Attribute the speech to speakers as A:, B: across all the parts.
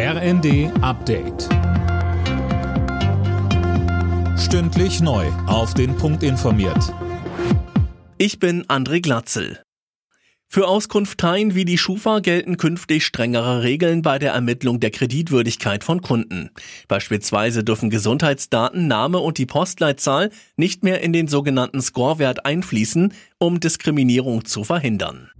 A: RND Update. Stündlich neu. Auf den Punkt informiert.
B: Ich bin André Glatzel. Für Auskunfteien wie die Schufa gelten künftig strengere Regeln bei der Ermittlung der Kreditwürdigkeit von Kunden. Beispielsweise dürfen Gesundheitsdaten, Name und die Postleitzahl nicht mehr in den sogenannten Scorewert einfließen, um Diskriminierung zu verhindern.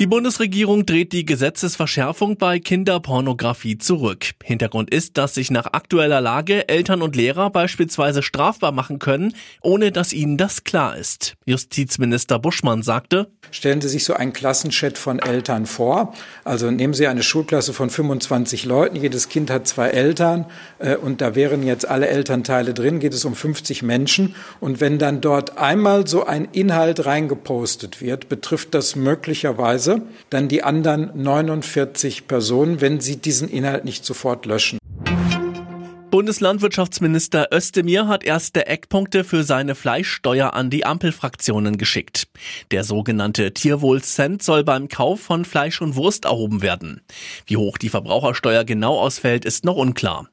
B: Die Bundesregierung dreht die Gesetzesverschärfung bei Kinderpornografie zurück. Hintergrund ist, dass sich nach aktueller Lage Eltern und Lehrer beispielsweise strafbar machen können, ohne dass ihnen das klar ist. Justizminister Buschmann sagte,
C: Stellen Sie sich so einen Klassenchat von Eltern vor. Also nehmen Sie eine Schulklasse von 25 Leuten, jedes Kind hat zwei Eltern äh, und da wären jetzt alle Elternteile drin, geht es um 50 Menschen. Und wenn dann dort einmal so ein Inhalt reingepostet wird, betrifft das möglicherweise Dann die anderen 49 Personen, wenn sie diesen Inhalt nicht sofort löschen.
B: Bundeslandwirtschaftsminister Özdemir hat erste Eckpunkte für seine Fleischsteuer an die Ampelfraktionen geschickt. Der sogenannte Tierwohl-Cent soll beim Kauf von Fleisch und Wurst erhoben werden. Wie hoch die Verbrauchersteuer genau ausfällt, ist noch unklar.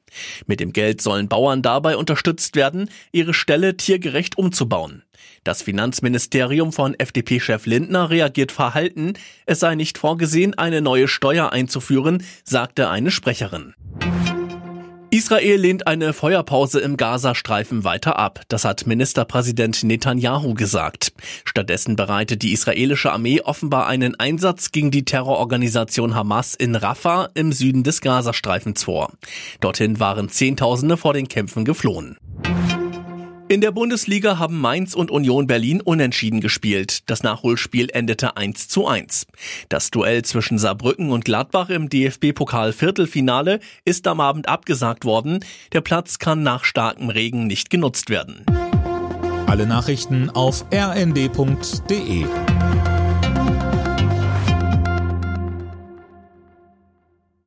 B: Mit dem Geld sollen Bauern dabei unterstützt werden, ihre Ställe tiergerecht umzubauen. Das Finanzministerium von FDP-Chef Lindner reagiert verhalten, es sei nicht vorgesehen, eine neue Steuer einzuführen, sagte eine Sprecherin. Israel lehnt eine Feuerpause im Gazastreifen weiter ab. Das hat Ministerpräsident Netanyahu gesagt. Stattdessen bereitet die israelische Armee offenbar einen Einsatz gegen die Terrororganisation Hamas in Rafah im Süden des Gazastreifens vor. Dorthin waren Zehntausende vor den Kämpfen geflohen. In der Bundesliga haben Mainz und Union Berlin unentschieden gespielt. Das Nachholspiel endete 1 zu 1. Das Duell zwischen Saarbrücken und Gladbach im DFB-Pokal Viertelfinale ist am Abend abgesagt worden. Der Platz kann nach starkem Regen nicht genutzt werden.
A: Alle Nachrichten auf rnd.de